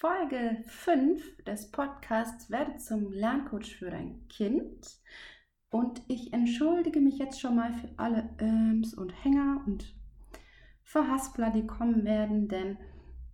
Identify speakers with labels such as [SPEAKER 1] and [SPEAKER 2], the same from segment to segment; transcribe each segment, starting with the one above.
[SPEAKER 1] Folge 5 des Podcasts Werde zum Lerncoach für dein Kind. Und ich entschuldige mich jetzt schon mal für alle Öms und Hänger und Verhaspler, die kommen werden, denn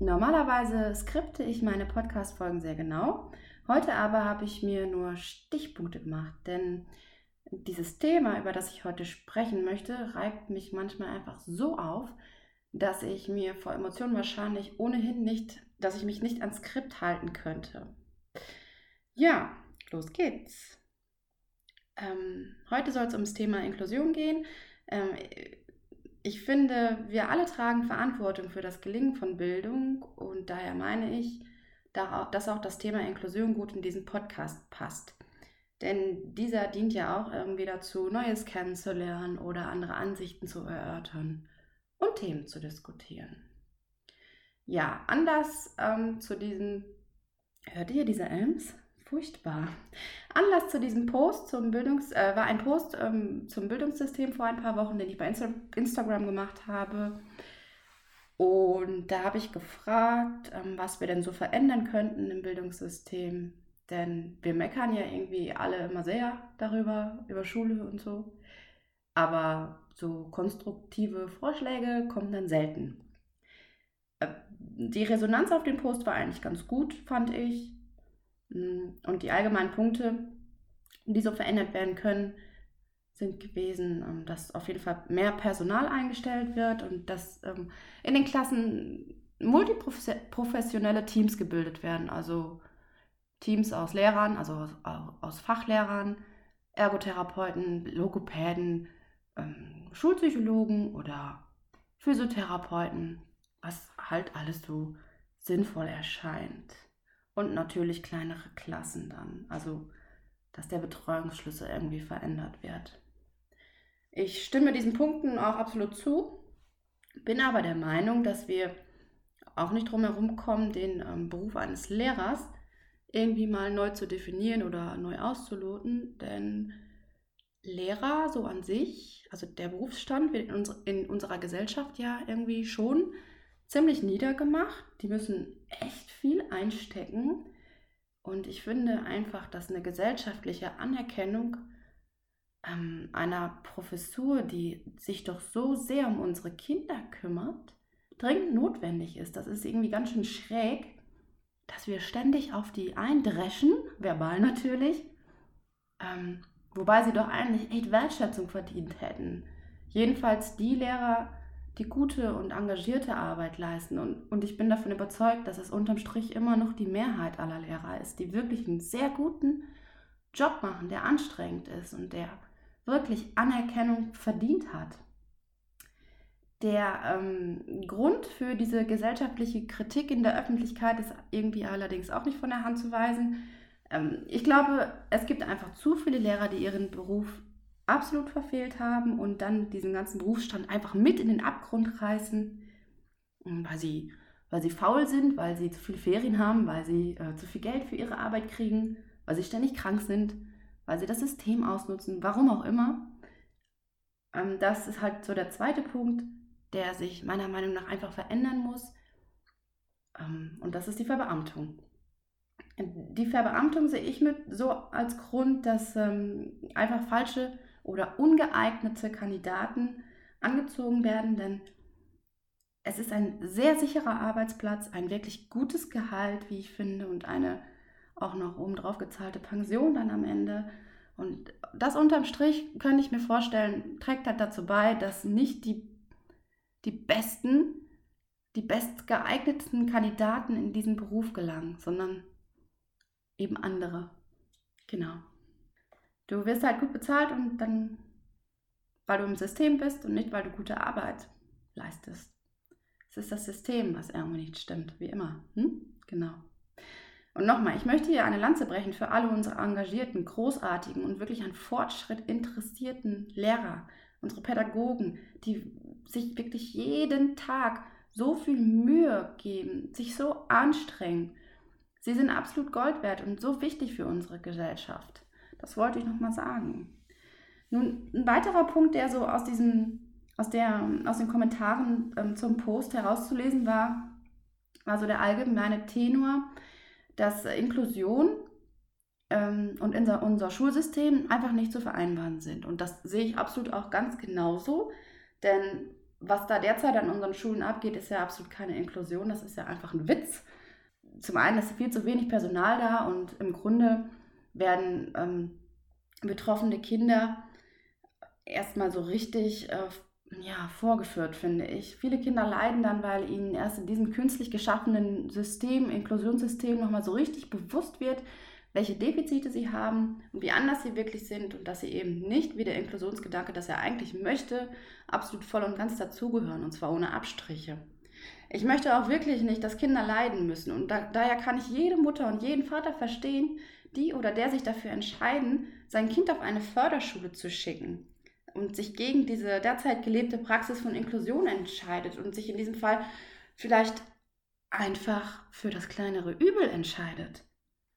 [SPEAKER 1] normalerweise skripte ich meine Podcast-Folgen sehr genau. Heute aber habe ich mir nur Stichpunkte gemacht, denn dieses Thema, über das ich heute sprechen möchte, reibt mich manchmal einfach so auf, dass ich mir vor Emotionen wahrscheinlich ohnehin nicht, dass ich mich nicht ans Skript halten könnte. Ja, los geht's. Ähm, heute soll es ums Thema Inklusion gehen. Ähm, ich finde, wir alle tragen Verantwortung für das Gelingen von Bildung und daher meine ich, dass auch das Thema Inklusion gut in diesen Podcast passt. Denn dieser dient ja auch irgendwie dazu, Neues kennenzulernen oder andere Ansichten zu erörtern und Themen zu diskutieren. Ja, Anlass ähm, zu diesen, hört ihr diese Elms? Furchtbar. Anlass zu diesem Post zum Bildungs, äh, war ein Post ähm, zum Bildungssystem vor ein paar Wochen, den ich bei Insta Instagram gemacht habe. Und da habe ich gefragt, ähm, was wir denn so verändern könnten im Bildungssystem. Denn wir meckern ja irgendwie alle immer sehr darüber, über Schule und so. Aber so konstruktive Vorschläge kommen dann selten. Die Resonanz auf den Post war eigentlich ganz gut, fand ich. Mm, und die allgemeinen Punkte, die so verändert werden können, sind gewesen, ähm, dass auf jeden Fall mehr Personal eingestellt wird und dass ähm, in den Klassen multiprofessionelle Teams gebildet werden. Also Teams aus Lehrern, also aus, Fachlehrern, Ergotherapeuten, Logopäden, ähm, Schulpsychologen oder Physiotherapeuten, was halt alles so sinnvoll erscheint. Und natürlich kleinere Klassen dann, also dass der Betreuungsschlüssel irgendwie verändert wird. Ich stimme diesen Punkten auch absolut zu, bin aber der Meinung, dass wir auch nicht drum herum kommen, den ähm, Beruf eines Lehrers irgendwie mal neu zu definieren oder neu auszuloten, denn Lehrer so an sich, also der Berufsstand wird in, uns, in unserer Gesellschaft ja irgendwie schon ziemlich niedergemacht. Die müssen echt viel einstecken. Und ich finde einfach, dass eine gesellschaftliche Anerkennung ähm, einer Professur, die sich doch so sehr um unsere Kinder kümmert, dringend notwendig ist. Das ist irgendwie ganz schön schräg, dass wir ständig auf die eindreschen, verbal natürlich, ähm, Wobei sie doch eigentlich echt Wertschätzung verdient hätten. Jedenfalls die Lehrer, die gute und engagierte Arbeit leisten. Und, und ich bin davon überzeugt, dass es unterm Strich immer noch die Mehrheit aller Lehrer ist, die wirklich einen sehr guten Job machen, der anstrengend ist und der wirklich Anerkennung verdient hat. Der ähm, Grund für diese gesellschaftliche Kritik in der Öffentlichkeit ist irgendwie allerdings auch nicht von der Hand zu weisen. Ähm, ich glaube, es gibt einfach zu viele Lehrer, die ihren Beruf absolut verfehlt haben und dann diesen ganzen Berufsstand einfach mit in den Abgrund reißen, ähm, weil sie, weil sie faul sind, weil sie zu viele Ferien haben, weil sie äh, zu viel Geld für ihre Arbeit kriegen, weil sie ständig krank sind, weil sie das System ausnutzen, warum auch immer. Ähm, das ist halt so der zweite Punkt, der sich meiner Meinung nach einfach verändern muss. Ähm, und das ist die Verbeamtung. Die Verbeamtung sehe ich mit so als Grund, dass ähm, einfach falsche oder ungeeignete Kandidaten angezogen werden, denn es ist ein sehr sicherer Arbeitsplatz, ein wirklich gutes Gehalt, wie ich finde, und eine auch noch obendrauf gezahlte Pension dann am Ende. Und das unterm Strich könnte ich mir vorstellen, trägt halt dazu bei, dass nicht die, die besten, die bestgeeignetsten Kandidaten in diesen Beruf gelangen, sondern eben andere. Genau. Du wirst halt gut bezahlt und dann, weil du im System bist und nicht, weil du gute Arbeit leistest. Es ist das System, was irgendwie nicht stimmt, wie immer. Hm? Genau. Und nochmal, ich möchte hier eine Lanze brechen für alle unsere engagierten, großartigen und wirklich an Fortschritt interessierten Lehrer, unsere Pädagogen, die sich wirklich jeden Tag so viel Mühe geben, sich so anstrengen. Sie sind absolut Gold wert und so wichtig für unsere Gesellschaft. Das wollte ich nochmal sagen. Nun, ein weiterer Punkt, der so aus, diesen, aus, der, aus den Kommentaren ähm, zum Post herauszulesen war, war so der allgemeine Tenor, dass Inklusion ähm, und unser, unser Schulsystem einfach nicht zu vereinbaren sind. Und das sehe ich absolut auch ganz genauso, denn was da derzeit an unseren Schulen abgeht, ist ja absolut keine Inklusion, das ist ja einfach ein Witz. Zum einen ist viel zu wenig Personal da und im Grunde werden ähm, betroffene Kinder erstmal so richtig äh, ja, vorgeführt, finde ich. Viele Kinder leiden dann, weil ihnen erst in diesem künstlich geschaffenen System, Inklusionssystem, nochmal so richtig bewusst wird, welche Defizite sie haben und wie anders sie wirklich sind und dass sie eben nicht wie der Inklusionsgedanke, das er eigentlich möchte, absolut voll und ganz dazugehören und zwar ohne Abstriche. Ich möchte auch wirklich nicht, dass Kinder leiden müssen und da, daher kann ich jede Mutter und jeden Vater verstehen, die oder der sich dafür entscheiden, sein Kind auf eine Förderschule zu schicken und sich gegen diese derzeit gelebte Praxis von Inklusion entscheidet und sich in diesem Fall vielleicht einfach für das kleinere Übel entscheidet.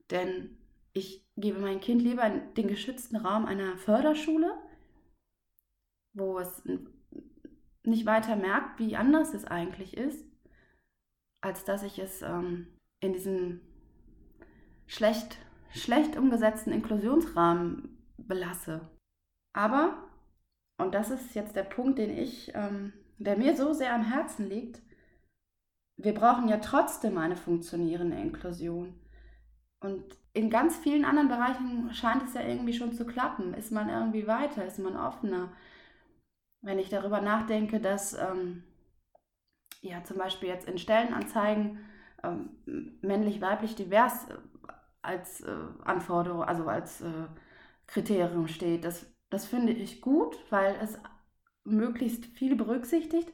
[SPEAKER 1] Denn ich gebe mein Kind lieber in den geschützten Raum einer Förderschule, wo es nicht weiter merkt, wie anders es eigentlich ist, als dass ich es ähm, in diesem schlecht, schlecht umgesetzten Inklusionsrahmen belasse. Aber und das ist jetzt der Punkt, den ich, ähm, der mir so sehr am Herzen liegt, wir brauchen ja trotzdem eine funktionierende Inklusion. Und in ganz vielen anderen Bereichen scheint es ja irgendwie schon zu klappen. Ist man irgendwie weiter, ist man offener. Wenn ich darüber nachdenke, dass ähm, ja zum Beispiel jetzt in Stellenanzeigen ähm, männlich-weiblich divers äh, als äh, Anforderung, also als äh, Kriterium steht, das das finde ich gut, weil es möglichst viel berücksichtigt.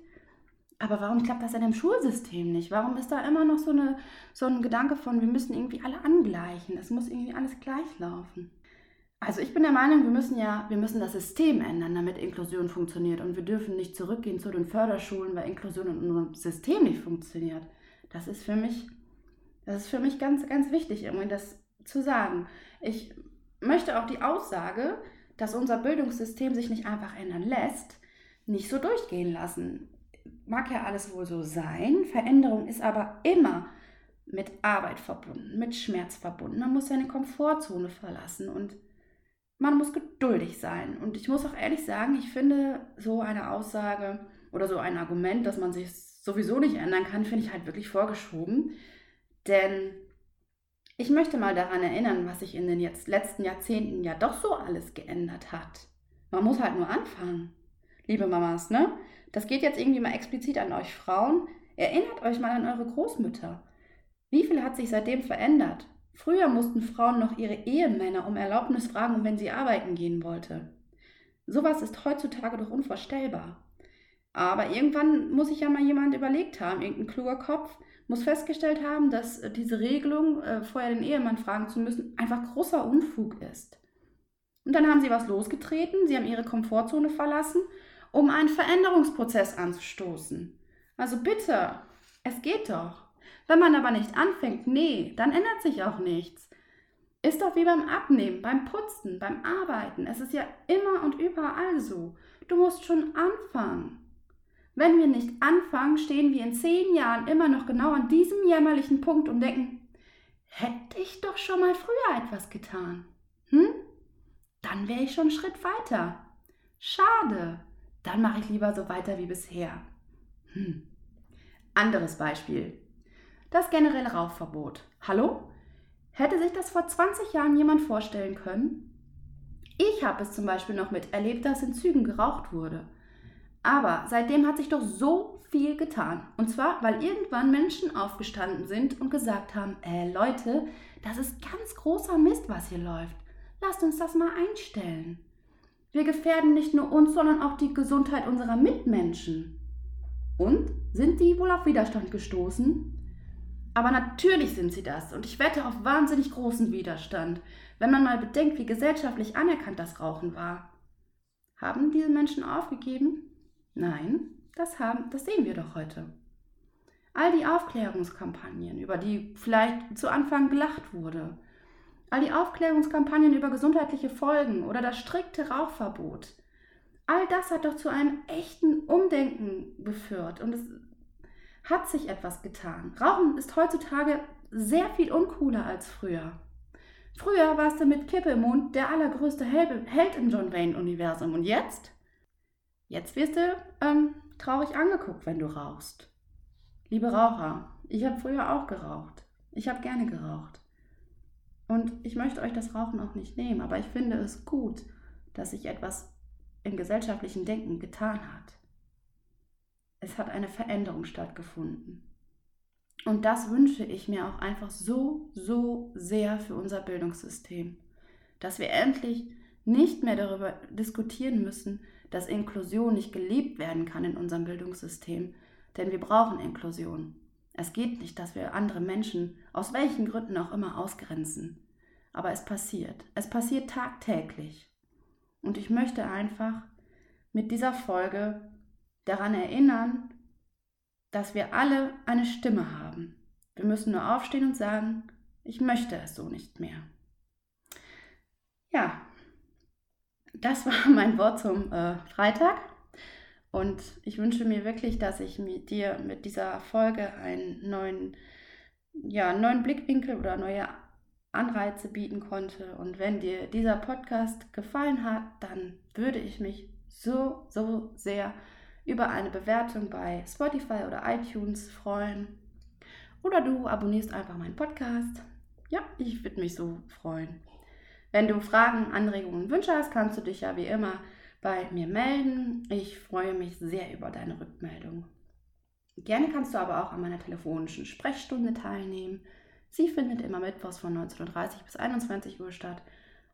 [SPEAKER 1] Aber warum klappt das in dem Schulsystem nicht? Warum ist da immer noch so, eine, so ein Gedanke von, wir müssen irgendwie alle angleichen? Es muss irgendwie alles gleich laufen. Also ich bin der Meinung, wir müssen ja, wir müssen das System ändern, damit Inklusion funktioniert. Und wir dürfen nicht zurückgehen zu den Förderschulen, weil Inklusion in unserem System nicht funktioniert. Das ist für mich, das ist für mich ganz, ganz wichtig, irgendwie das zu sagen. Ich möchte auch die Aussage, dass unser Bildungssystem sich nicht einfach ändern lässt, nicht so durchgehen lassen. Mag ja alles wohl so sein, Veränderung ist aber immer mit Arbeit verbunden, mit Schmerz verbunden. Man muss seine Komfortzone verlassen und man muss geduldig sein. Und ich muss auch ehrlich sagen, ich finde so eine Aussage oder so ein Argument, dass man sich sowieso nicht ändern kann, finde ich halt wirklich vorgeschoben. Denn ich möchte mal daran erinnern, was sich in den jetzt letzten Jahrzehnten ja doch so alles geändert hat. Man muss halt nur anfangen. Liebe Mamas, ne? Das geht jetzt irgendwie mal explizit an euch Frauen. Erinnert euch mal an eure Großmütter. Wie viel hat sich seitdem verändert? Früher mussten Frauen noch ihre Ehemänner um Erlaubnis fragen, wenn sie arbeiten gehen wollte. Sowas ist heutzutage doch unvorstellbar. Aber irgendwann muss sich ja mal jemand überlegt haben, irgendein kluger Kopf, muss festgestellt haben, dass äh, diese Regelung, äh, vorher den Ehemann fragen zu müssen, einfach großer Unfug ist. Und dann haben sie was losgetreten, sie haben ihre Komfortzone verlassen, um einen Veränderungsprozess anzustoßen. Also bitte, es geht doch. Wenn man aber nicht anfängt, nee, dann ändert sich auch nichts. Ist doch wie beim Abnehmen, beim Putzen, beim Arbeiten. Es ist ja immer und überall so. Du musst schon anfangen. Wenn wir nicht anfangen, stehen wir in zehn Jahren immer noch genau an diesem jämmerlichen Punkt und denken, hätte ich doch schon mal früher etwas getan. Hm? Dann wäre ich schon einen Schritt weiter. Schade. Dann mache ich lieber so weiter wie bisher. Hm. Anderes Beispiel. Das generelle Rauchverbot. Hallo? Hätte sich das vor 20 Jahren jemand vorstellen können? Ich habe es zum Beispiel noch miterlebt, dass in Zügen geraucht wurde. Aber seitdem hat sich doch so viel getan. Und zwar, weil irgendwann Menschen aufgestanden sind und gesagt haben, äh Leute, das ist ganz großer Mist, was hier läuft. Lasst uns das mal einstellen. Wir gefährden nicht nur uns, sondern auch die Gesundheit unserer Mitmenschen. Und sind die wohl auf Widerstand gestoßen? Aber natürlich sind sie das und ich wette auf wahnsinnig großen Widerstand, wenn man mal bedenkt, wie gesellschaftlich anerkannt das Rauchen war. Haben diese Menschen aufgegeben? Nein, das, haben, das sehen wir doch heute. All die Aufklärungskampagnen, über die vielleicht zu Anfang gelacht wurde, all die Aufklärungskampagnen über gesundheitliche Folgen oder das strikte Rauchverbot, all das hat doch zu einem echten Umdenken geführt und es hat sich etwas getan. Rauchen ist heutzutage sehr viel uncooler als früher. Früher warst du mit Kippe im Mund der allergrößte Held im John Wayne-Universum. Und jetzt? Jetzt wirst du ähm, traurig angeguckt, wenn du rauchst. Liebe Raucher, ich habe früher auch geraucht. Ich habe gerne geraucht. Und ich möchte euch das Rauchen auch nicht nehmen, aber ich finde es gut, dass sich etwas im gesellschaftlichen Denken getan hat. Es hat eine Veränderung stattgefunden. Und das wünsche ich mir auch einfach so, so sehr für unser Bildungssystem, dass wir endlich nicht mehr darüber diskutieren müssen, dass Inklusion nicht gelebt werden kann in unserem Bildungssystem, denn wir brauchen Inklusion. Es geht nicht, dass wir andere Menschen aus welchen Gründen auch immer ausgrenzen. Aber es passiert. Es passiert tagtäglich. Und ich möchte einfach mit dieser Folge daran erinnern, dass wir alle eine Stimme haben. Wir müssen nur aufstehen und sagen, ich möchte es so nicht mehr. Ja, das war mein Wort zum äh, Freitag. Und ich wünsche mir wirklich, dass ich mit dir mit dieser Folge einen neuen, ja, neuen Blickwinkel oder neue Anreize bieten konnte. Und wenn dir dieser Podcast gefallen hat, dann würde ich mich so, so sehr über eine Bewertung bei Spotify oder iTunes freuen. Oder du abonnierst einfach meinen Podcast. Ja, ich würde mich so freuen. Wenn du Fragen, Anregungen und Wünsche hast, kannst du dich ja wie immer bei mir melden. Ich freue mich sehr über deine Rückmeldung. Gerne kannst du aber auch an meiner telefonischen Sprechstunde teilnehmen. Sie findet immer mittwochs von 19.30 Uhr bis 21 Uhr statt.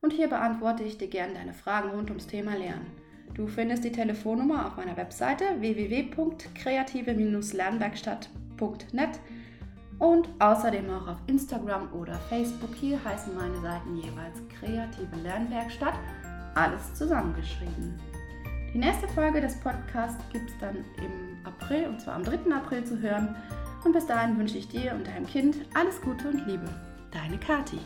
[SPEAKER 1] Und hier beantworte ich dir gerne deine Fragen rund ums Thema Lernen. Du findest die Telefonnummer auf meiner Webseite www.kreative-lernwerkstatt.net und außerdem auch auf Instagram oder Facebook. Hier heißen meine Seiten jeweils Kreative Lernwerkstatt, alles zusammengeschrieben. Die nächste Folge des Podcasts gibt es dann im April, und zwar am 3. April zu hören. Und bis dahin wünsche ich dir und deinem Kind alles Gute und Liebe. Deine Kati.